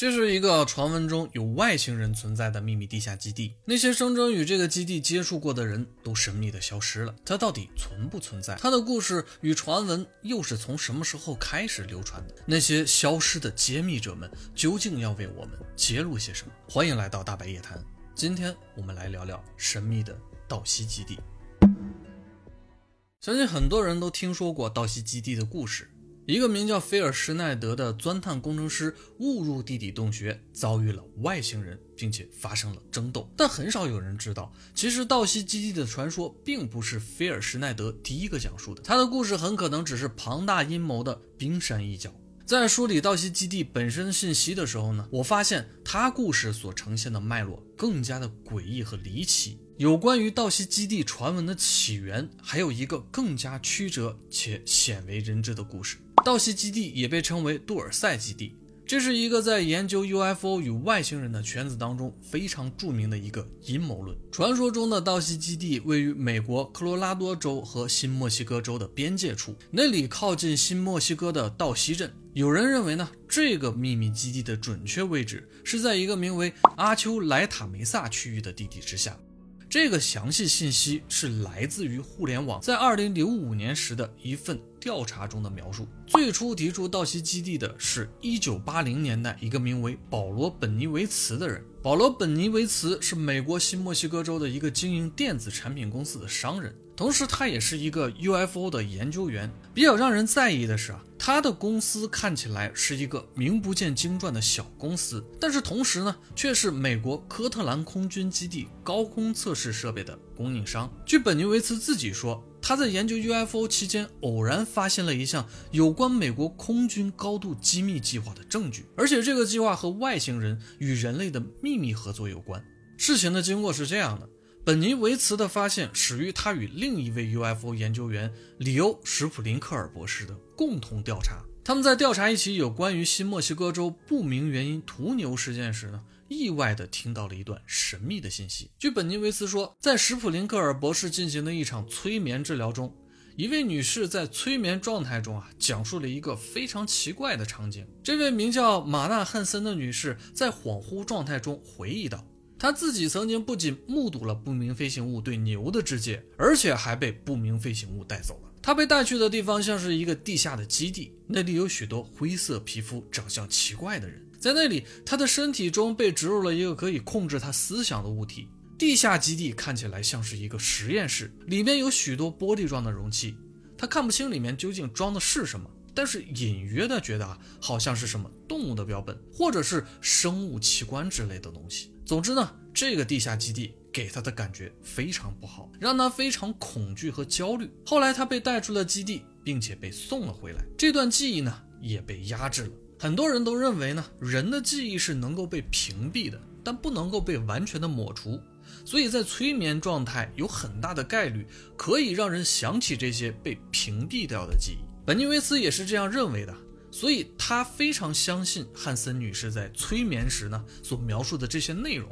这是一个传闻中有外星人存在的秘密地下基地。那些声称与这个基地接触过的人都神秘的消失了。它到底存不存在？它的故事与传闻又是从什么时候开始流传的？那些消失的揭秘者们究竟要为我们揭露些什么？欢迎来到大白夜谈，今天我们来聊聊神秘的道西基地。相信很多人都听说过道西基地的故事。一个名叫菲尔施奈德的钻探工程师误入地底洞穴，遭遇了外星人，并且发生了争斗。但很少有人知道，其实道西基地的传说并不是菲尔施奈德第一个讲述的，他的故事很可能只是庞大阴谋的冰山一角。在梳理道西基地本身信息的时候呢，我发现他故事所呈现的脉络更加的诡异和离奇。有关于道西基地传闻的起源，还有一个更加曲折且鲜为人知的故事。道西基地也被称为杜尔塞基地，这是一个在研究 UFO 与外星人的圈子当中非常著名的一个阴谋论。传说中的道西基地位于美国科罗拉多州和新墨西哥州的边界处，那里靠近新墨西哥的道西镇。有人认为呢，这个秘密基地的准确位置是在一个名为阿丘莱塔梅萨区域的地底之下。这个详细信息是来自于互联网在二零零五年时的一份调查中的描述。最初提出道西基地的是一九八零年代一个名为保罗·本尼维茨的人。保罗·本尼维茨是美国新墨西哥州的一个经营电子产品公司的商人。同时，他也是一个 UFO 的研究员。比较让人在意的是啊，他的公司看起来是一个名不见经传的小公司，但是同时呢，却是美国科特兰空军基地高空测试设备的供应商。据本尼维茨自己说，他在研究 UFO 期间，偶然发现了一项有关美国空军高度机密计划的证据，而且这个计划和外星人与人类的秘密合作有关。事情的经过是这样的。本尼维茨的发现始于他与另一位 UFO 研究员里欧·史普林克尔博士的共同调查。他们在调查一起有关于新墨西哥州不明原因屠牛事件时呢，意外地听到了一段神秘的信息。据本尼维茨说，在史普林克尔博士进行的一场催眠治疗中，一位女士在催眠状态中啊，讲述了一个非常奇怪的场景。这位名叫马纳汉森的女士在恍惚状态中回忆道。他自己曾经不仅目睹了不明飞行物对牛的肢解，而且还被不明飞行物带走了。他被带去的地方像是一个地下的基地，那里有许多灰色皮肤、长相奇怪的人。在那里，他的身体中被植入了一个可以控制他思想的物体。地下基地看起来像是一个实验室，里面有许多玻璃状的容器。他看不清里面究竟装的是什么，但是隐约的觉得啊，好像是什么动物的标本，或者是生物器官之类的东西。总之呢，这个地下基地给他的感觉非常不好，让他非常恐惧和焦虑。后来他被带出了基地，并且被送了回来。这段记忆呢也被压制了。很多人都认为呢，人的记忆是能够被屏蔽的，但不能够被完全的抹除。所以在催眠状态有很大的概率可以让人想起这些被屏蔽掉的记忆。本尼维斯也是这样认为的。所以他非常相信汉森女士在催眠时呢所描述的这些内容，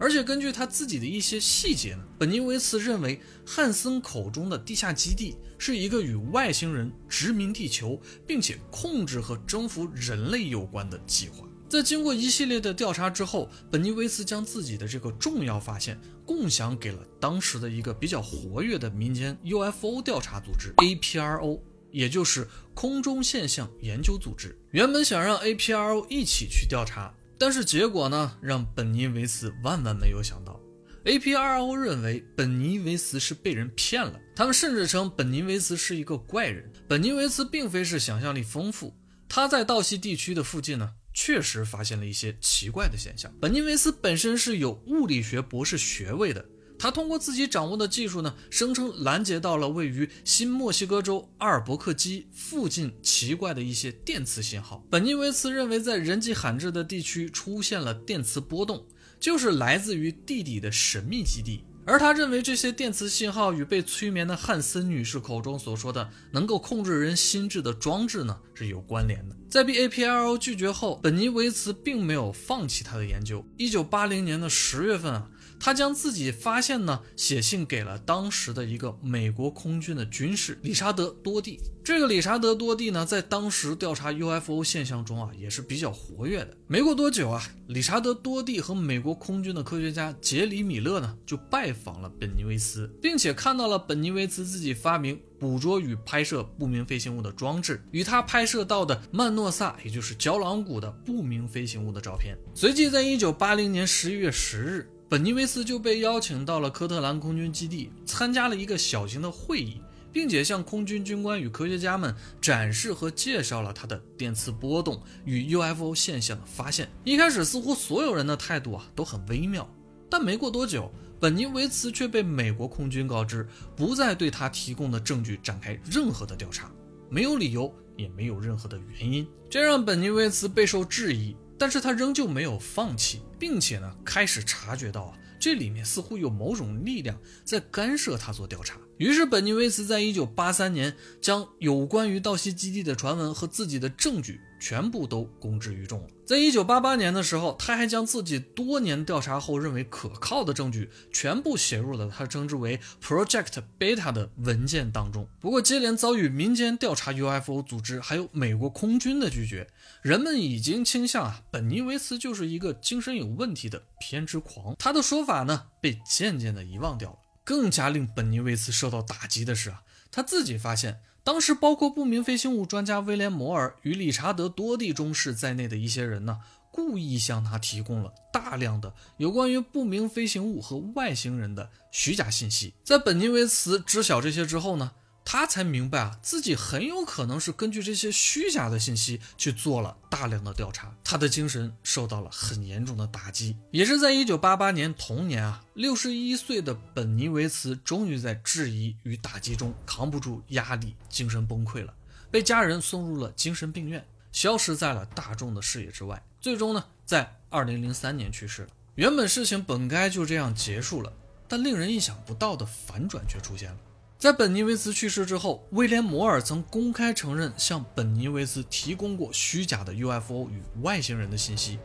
而且根据他自己的一些细节呢，本尼维斯认为汉森口中的地下基地是一个与外星人殖民地球并且控制和征服人类有关的计划。在经过一系列的调查之后，本尼维斯将自己的这个重要发现共享给了当时的一个比较活跃的民间 UFO 调查组织 APRO。也就是空中现象研究组织原本想让 APRO 一起去调查，但是结果呢，让本尼维斯万万没有想到。APRO 认为本尼维斯是被人骗了，他们甚至称本尼维斯是一个怪人。本尼维斯并非是想象力丰富，他在道西地区的附近呢，确实发现了一些奇怪的现象。本尼维斯本身是有物理学博士学位的。他通过自己掌握的技术呢，声称拦截到了位于新墨西哥州阿尔伯克基附近奇怪的一些电磁信号。本尼维茨认为，在人迹罕至的地区出现了电磁波动，就是来自于地底的神秘基地。而他认为这些电磁信号与被催眠的汉森女士口中所说的能够控制人心智的装置呢是有关联的。在被 APRO 拒绝后，本尼维茨并没有放弃他的研究。一九八零年的十月份啊。他将自己发现呢写信给了当时的一个美国空军的军士理查德多蒂。这个理查德多蒂呢，在当时调查 UFO 现象中啊，也是比较活跃的。没过多久啊，理查德多蒂和美国空军的科学家杰里米勒呢，就拜访了本尼维斯，并且看到了本尼维斯自己发明捕捉与拍摄不明飞行物的装置，与他拍摄到的曼诺萨，也就是胶囊谷的不明飞行物的照片。随即，在一九八零年十一月十日。本尼维斯就被邀请到了科特兰空军基地，参加了一个小型的会议，并且向空军军官与科学家们展示和介绍了他的电磁波动与 UFO 现象的发现。一开始，似乎所有人的态度啊都很微妙，但没过多久，本尼维茨却被美国空军告知，不再对他提供的证据展开任何的调查，没有理由，也没有任何的原因，这让本尼维茨备受质疑。但是他仍旧没有放弃，并且呢，开始察觉到啊，这里面似乎有某种力量在干涉他做调查。于是，本尼维斯在一九八三年将有关于道西基地的传闻和自己的证据全部都公之于众了。在一九八八年的时候，他还将自己多年调查后认为可靠的证据全部写入了他称之为 Project Beta 的文件当中。不过，接连遭遇民间调查 UFO 组织还有美国空军的拒绝，人们已经倾向啊，本尼维斯就是一个精神有问题的偏执狂。他的说法呢，被渐渐的遗忘掉了。更加令本尼维斯受到打击的是啊，他自己发现，当时包括不明飞行物专家威廉摩尔与理查德多蒂中士在内的一些人呢，故意向他提供了大量的有关于不明飞行物和外星人的虚假信息。在本尼维茨知晓这些之后呢？他才明白啊，自己很有可能是根据这些虚假的信息去做了大量的调查，他的精神受到了很严重的打击。也是在一九八八年同年啊，六十一岁的本尼维茨终于在质疑与打击中扛不住压力，精神崩溃了，被家人送入了精神病院，消失在了大众的视野之外。最终呢，在二零零三年去世了。原本事情本该就这样结束了，但令人意想不到的反转却出现了。在本尼维斯去世之后，威廉摩尔曾公开承认向本尼维斯提供过虚假的 UFO 与外星人的信息，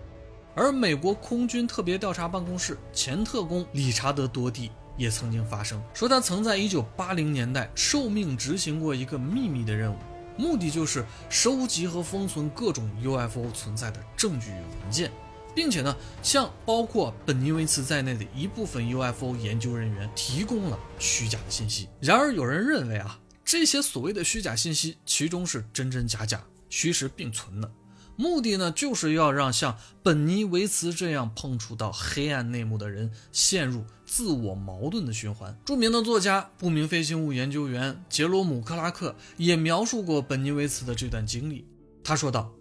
而美国空军特别调查办公室前特工理查德多蒂也曾经发声，说他曾在1980年代受命执行过一个秘密的任务，目的就是收集和封存各种 UFO 存在的证据与文件。并且呢，向包括本尼维茨在内的一部分 UFO 研究人员提供了虚假的信息。然而，有人认为啊，这些所谓的虚假信息，其中是真真假假、虚实并存的，目的呢，就是要让像本尼维茨这样碰触到黑暗内幕的人陷入自我矛盾的循环。著名的作家、不明飞行物研究员杰罗姆·克拉克也描述过本尼维茨的这段经历。他说道。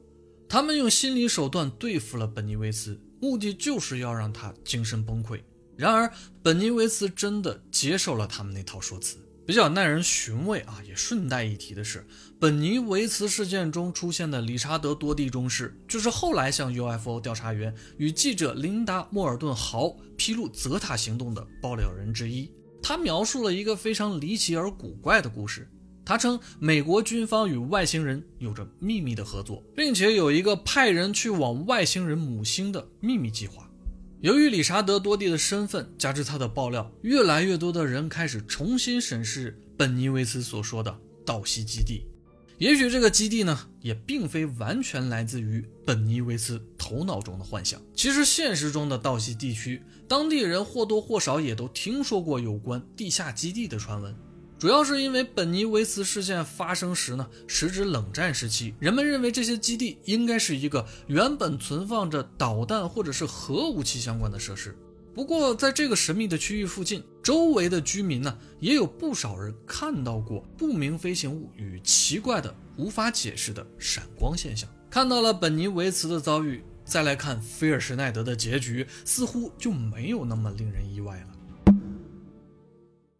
他们用心理手段对付了本尼维斯，目的就是要让他精神崩溃。然而，本尼维斯真的接受了他们那套说辞。比较耐人寻味啊，也顺带一提的是，本尼维茨事件中出现的理查德多蒂中士，就是后来向 UFO 调查员与记者琳达莫尔顿豪披露泽塔行动的爆料人之一。他描述了一个非常离奇而古怪的故事。他称美国军方与外星人有着秘密的合作，并且有一个派人去往外星人母星的秘密计划。由于理查德多蒂的身份，加之他的爆料，越来越多的人开始重新审视本尼维斯所说的道西基地。也许这个基地呢，也并非完全来自于本尼维斯头脑中的幻想。其实现实中的道西地区，当地人或多或少也都听说过有关地下基地的传闻。主要是因为本尼维茨事件发生时呢，时值冷战时期，人们认为这些基地应该是一个原本存放着导弹或者是核武器相关的设施。不过，在这个神秘的区域附近，周围的居民呢，也有不少人看到过不明飞行物与奇怪的、无法解释的闪光现象。看到了本尼维茨的遭遇，再来看菲尔施奈德的结局，似乎就没有那么令人意外了。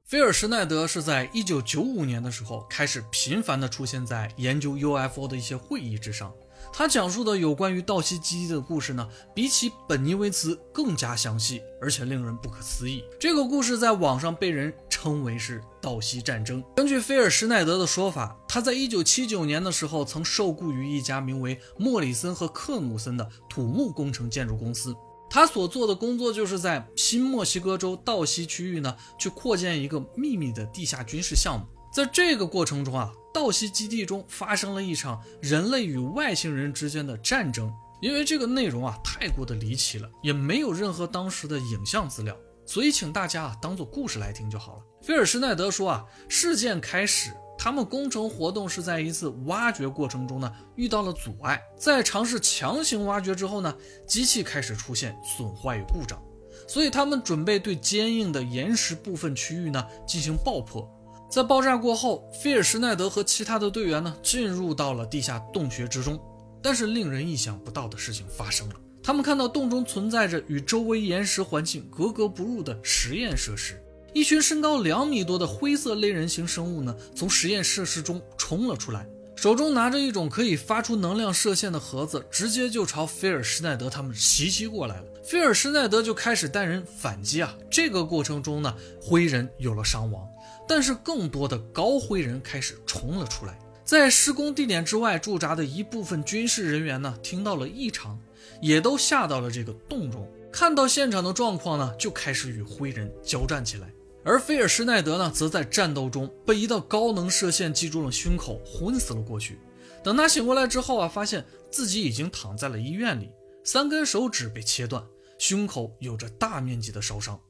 菲尔施奈德是在一九九五年的时候开始频繁地出现在研究 UFO 的一些会议之上。他讲述的有关于道西基地的故事呢，比起本尼维茨更加详细，而且令人不可思议。这个故事在网上被人称为是道西战争。根据菲尔施奈德的说法，他在一九七九年的时候曾受雇于一家名为莫里森和克努森的土木工程建筑公司。他所做的工作就是在新墨西哥州道西区域呢，去扩建一个秘密的地下军事项目。在这个过程中啊，道西基地中发生了一场人类与外星人之间的战争。因为这个内容啊太过的离奇了，也没有任何当时的影像资料，所以请大家啊当做故事来听就好了。菲尔施耐德说啊，事件开始。他们工程活动是在一次挖掘过程中呢遇到了阻碍，在尝试强行挖掘之后呢，机器开始出现损坏与故障，所以他们准备对坚硬的岩石部分区域呢进行爆破。在爆炸过后，菲尔施耐德和其他的队员呢进入到了地下洞穴之中，但是令人意想不到的事情发生了，他们看到洞中存在着与周围岩石环境格格不入的实验设施。一群身高两米多的灰色类人形生物呢，从实验设施中冲了出来，手中拿着一种可以发出能量射线的盒子，直接就朝菲尔施耐德他们袭击过来了。菲尔施耐德就开始带人反击啊。这个过程中呢，灰人有了伤亡，但是更多的高灰人开始冲了出来。在施工地点之外驻扎的一部分军事人员呢，听到了异常，也都下到了这个洞中，看到现场的状况呢，就开始与灰人交战起来。而菲尔施耐德呢，则在战斗中被一道高能射线击中了胸口，昏死了过去。等他醒过来之后啊，发现自己已经躺在了医院里，三根手指被切断，胸口有着大面积的烧伤。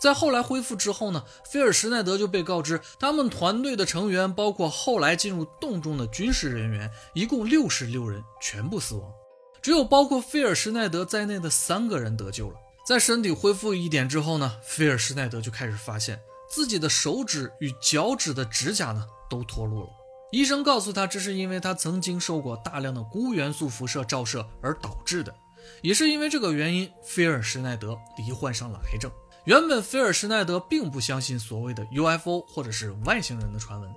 在后来恢复之后呢，菲尔施耐德就被告知，他们团队的成员，包括后来进入洞中的军事人员，一共六十六人全部死亡，只有包括菲尔施耐德在内的三个人得救了。在身体恢复一点之后呢，菲尔施奈德就开始发现自己的手指与脚趾的指甲呢都脱落了。医生告诉他，这是因为他曾经受过大量的钴元素辐射照射而导致的。也是因为这个原因，菲尔施奈德罹患上了癌症。原本菲尔施奈德并不相信所谓的 UFO 或者是外星人的传闻。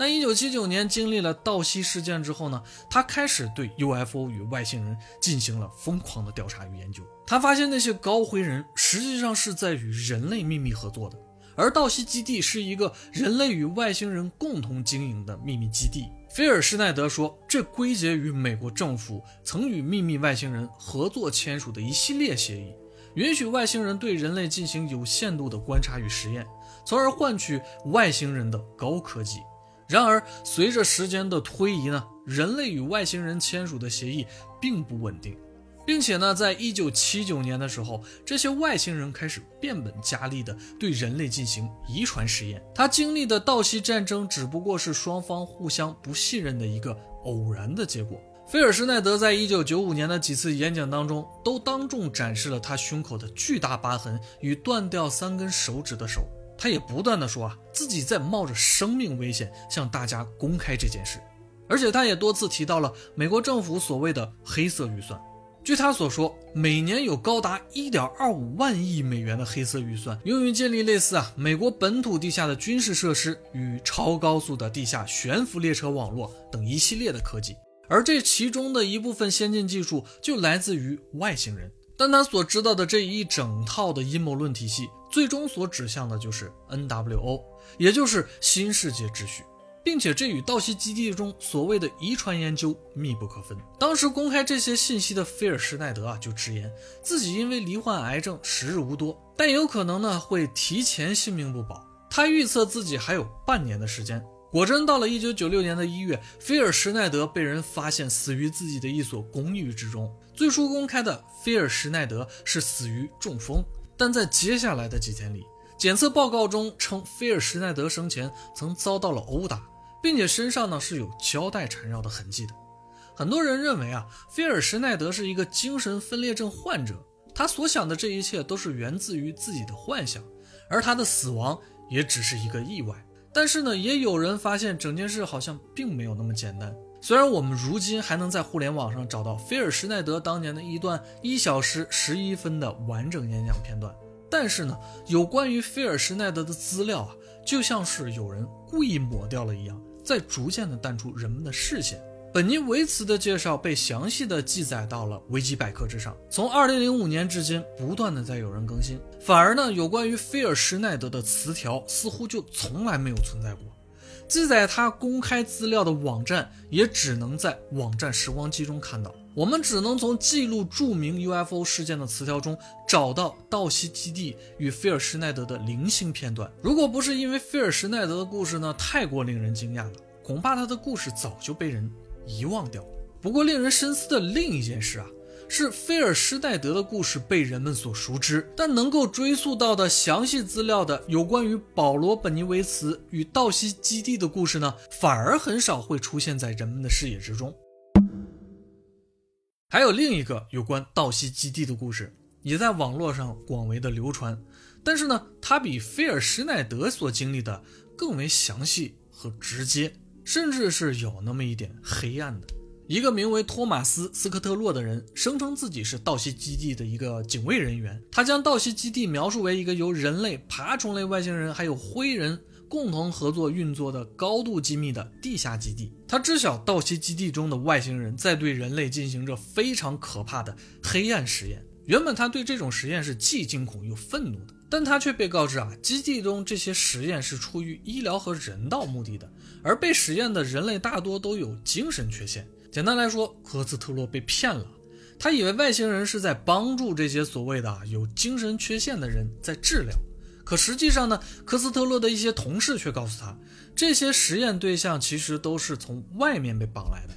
但一九七九年经历了道西事件之后呢，他开始对 UFO 与外星人进行了疯狂的调查与研究。他发现那些高灰人实际上是在与人类秘密合作的，而道西基地是一个人类与外星人共同经营的秘密基地。菲尔施耐德说，这归结于美国政府曾与秘密外星人合作签署的一系列协议，允许外星人对人类进行有限度的观察与实验，从而换取外星人的高科技。然而，随着时间的推移呢，人类与外星人签署的协议并不稳定，并且呢，在一九七九年的时候，这些外星人开始变本加厉地对人类进行遗传实验。他经历的道西战争只不过是双方互相不信任的一个偶然的结果。菲尔施耐德在一九九五年的几次演讲当中，都当众展示了他胸口的巨大疤痕与断掉三根手指的手。他也不断的说啊，自己在冒着生命危险向大家公开这件事，而且他也多次提到了美国政府所谓的黑色预算。据他所说，每年有高达一点二五万亿美元的黑色预算，用于建立类似啊美国本土地下的军事设施与超高速的地下悬浮列车网络等一系列的科技，而这其中的一部分先进技术就来自于外星人。但他所知道的这一整套的阴谋论体系，最终所指向的就是 NWO，也就是新世界秩序，并且这与道西基地中所谓的遗传研究密不可分。当时公开这些信息的菲尔施耐德啊，就直言自己因为罹患癌症时日无多，但有可能呢会提前性命不保。他预测自己还有半年的时间。果真到了一九九六年的一月，菲尔施耐德被人发现死于自己的一所公寓之中。最初公开的菲尔施耐德是死于中风，但在接下来的几天里，检测报告中称菲尔施耐德生前曾遭到了殴打，并且身上呢是有胶带缠绕的痕迹的。很多人认为啊，菲尔施耐德是一个精神分裂症患者，他所想的这一切都是源自于自己的幻想，而他的死亡也只是一个意外。但是呢，也有人发现整件事好像并没有那么简单。虽然我们如今还能在互联网上找到菲尔施耐德当年的一段一小时十一分的完整演讲片段，但是呢，有关于菲尔施耐德的资料啊，就像是有人故意抹掉了一样，在逐渐的淡出人们的视线。本尼维茨的介绍被详细的记载到了维基百科之上，从二零零五年至今，不断的在有人更新。反而呢，有关于菲尔施耐德的词条似乎就从来没有存在过，记载他公开资料的网站也只能在网站时光机中看到。我们只能从记录著名 UFO 事件的词条中找到道西基地与菲尔施耐德的零星片段。如果不是因为菲尔施耐德的故事呢太过令人惊讶了，恐怕他的故事早就被人遗忘掉了。不过令人深思的另一件事啊，是菲尔施耐德的故事被人们所熟知，但能够追溯到的详细资料的有关于保罗·本尼维茨与道西基地的故事呢，反而很少会出现在人们的视野之中。还有另一个有关道西基地的故事，也在网络上广为的流传，但是呢，它比菲尔施耐德所经历的更为详细和直接，甚至是有那么一点黑暗的。一个名为托马斯·斯科特洛的人声称自己是道西基地的一个警卫人员，他将道西基地描述为一个由人类、爬虫类外星人还有灰人。共同合作运作的高度机密的地下基地，他知晓道西基地中的外星人在对人类进行着非常可怕的黑暗实验。原本他对这种实验是既惊恐又愤怒的，但他却被告知啊，基地中这些实验是出于医疗和人道目的的，而被实验的人类大多都有精神缺陷。简单来说，科斯特洛被骗了，他以为外星人是在帮助这些所谓的有精神缺陷的人在治疗。可实际上呢，科斯特洛的一些同事却告诉他，这些实验对象其实都是从外面被绑来的。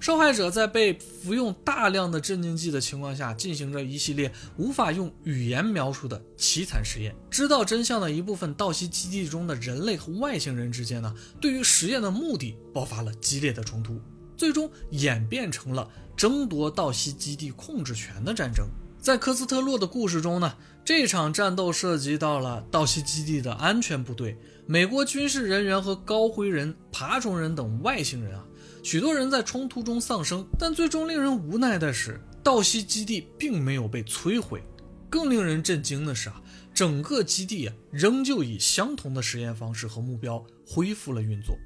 受害者在被服用大量的镇静剂的情况下，进行着一系列无法用语言描述的凄惨实验。知道真相的一部分道西基地中的人类和外星人之间呢，对于实验的目的爆发了激烈的冲突，最终演变成了争夺道西基地控制权的战争。在科斯特洛的故事中呢，这场战斗涉及到了道西基地的安全部队、美国军事人员和高灰人、爬虫人等外星人啊，许多人在冲突中丧生。但最终令人无奈的是，道西基地并没有被摧毁。更令人震惊的是啊，整个基地啊仍旧以相同的实验方式和目标恢复了运作。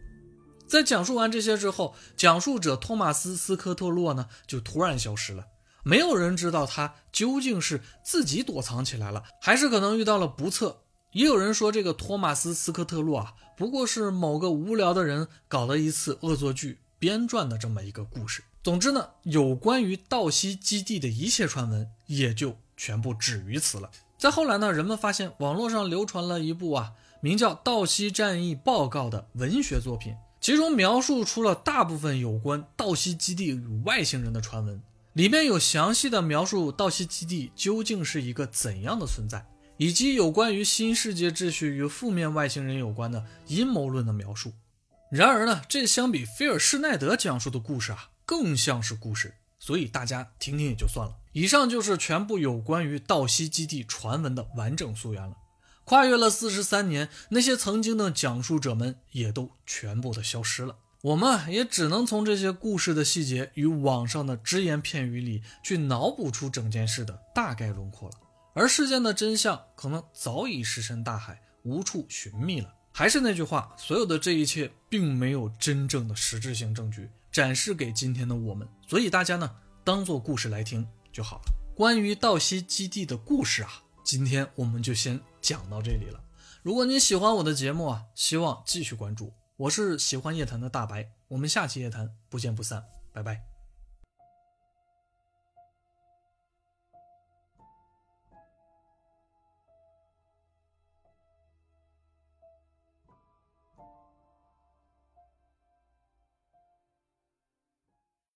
在讲述完这些之后，讲述者托马斯·斯科特洛呢就突然消失了。没有人知道他究竟是自己躲藏起来了，还是可能遇到了不测。也有人说，这个托马斯·斯科特洛啊，不过是某个无聊的人搞了一次恶作剧编撰的这么一个故事。总之呢，有关于道西基地的一切传闻也就全部止于此了。再后来呢，人们发现网络上流传了一部啊名叫《道西战役报告》的文学作品，其中描述出了大部分有关道西基地与外星人的传闻。里面有详细的描述道西基地究竟是一个怎样的存在，以及有关于新世界秩序与负面外星人有关的阴谋论的描述。然而呢，这相比菲尔施奈德讲述的故事啊，更像是故事，所以大家听听也就算了。以上就是全部有关于道西基地传闻的完整溯源了。跨越了四十三年，那些曾经的讲述者们也都全部的消失了。我们也只能从这些故事的细节与网上的只言片语里去脑补出整件事的大概轮廓了，而事件的真相可能早已石沉大海，无处寻觅了。还是那句话，所有的这一切并没有真正的实质性证据展示给今天的我们，所以大家呢当做故事来听就好了。关于道西基地的故事啊，今天我们就先讲到这里了。如果你喜欢我的节目啊，希望继续关注。我是喜欢夜谈的大白，我们下期夜谈不见不散，拜拜。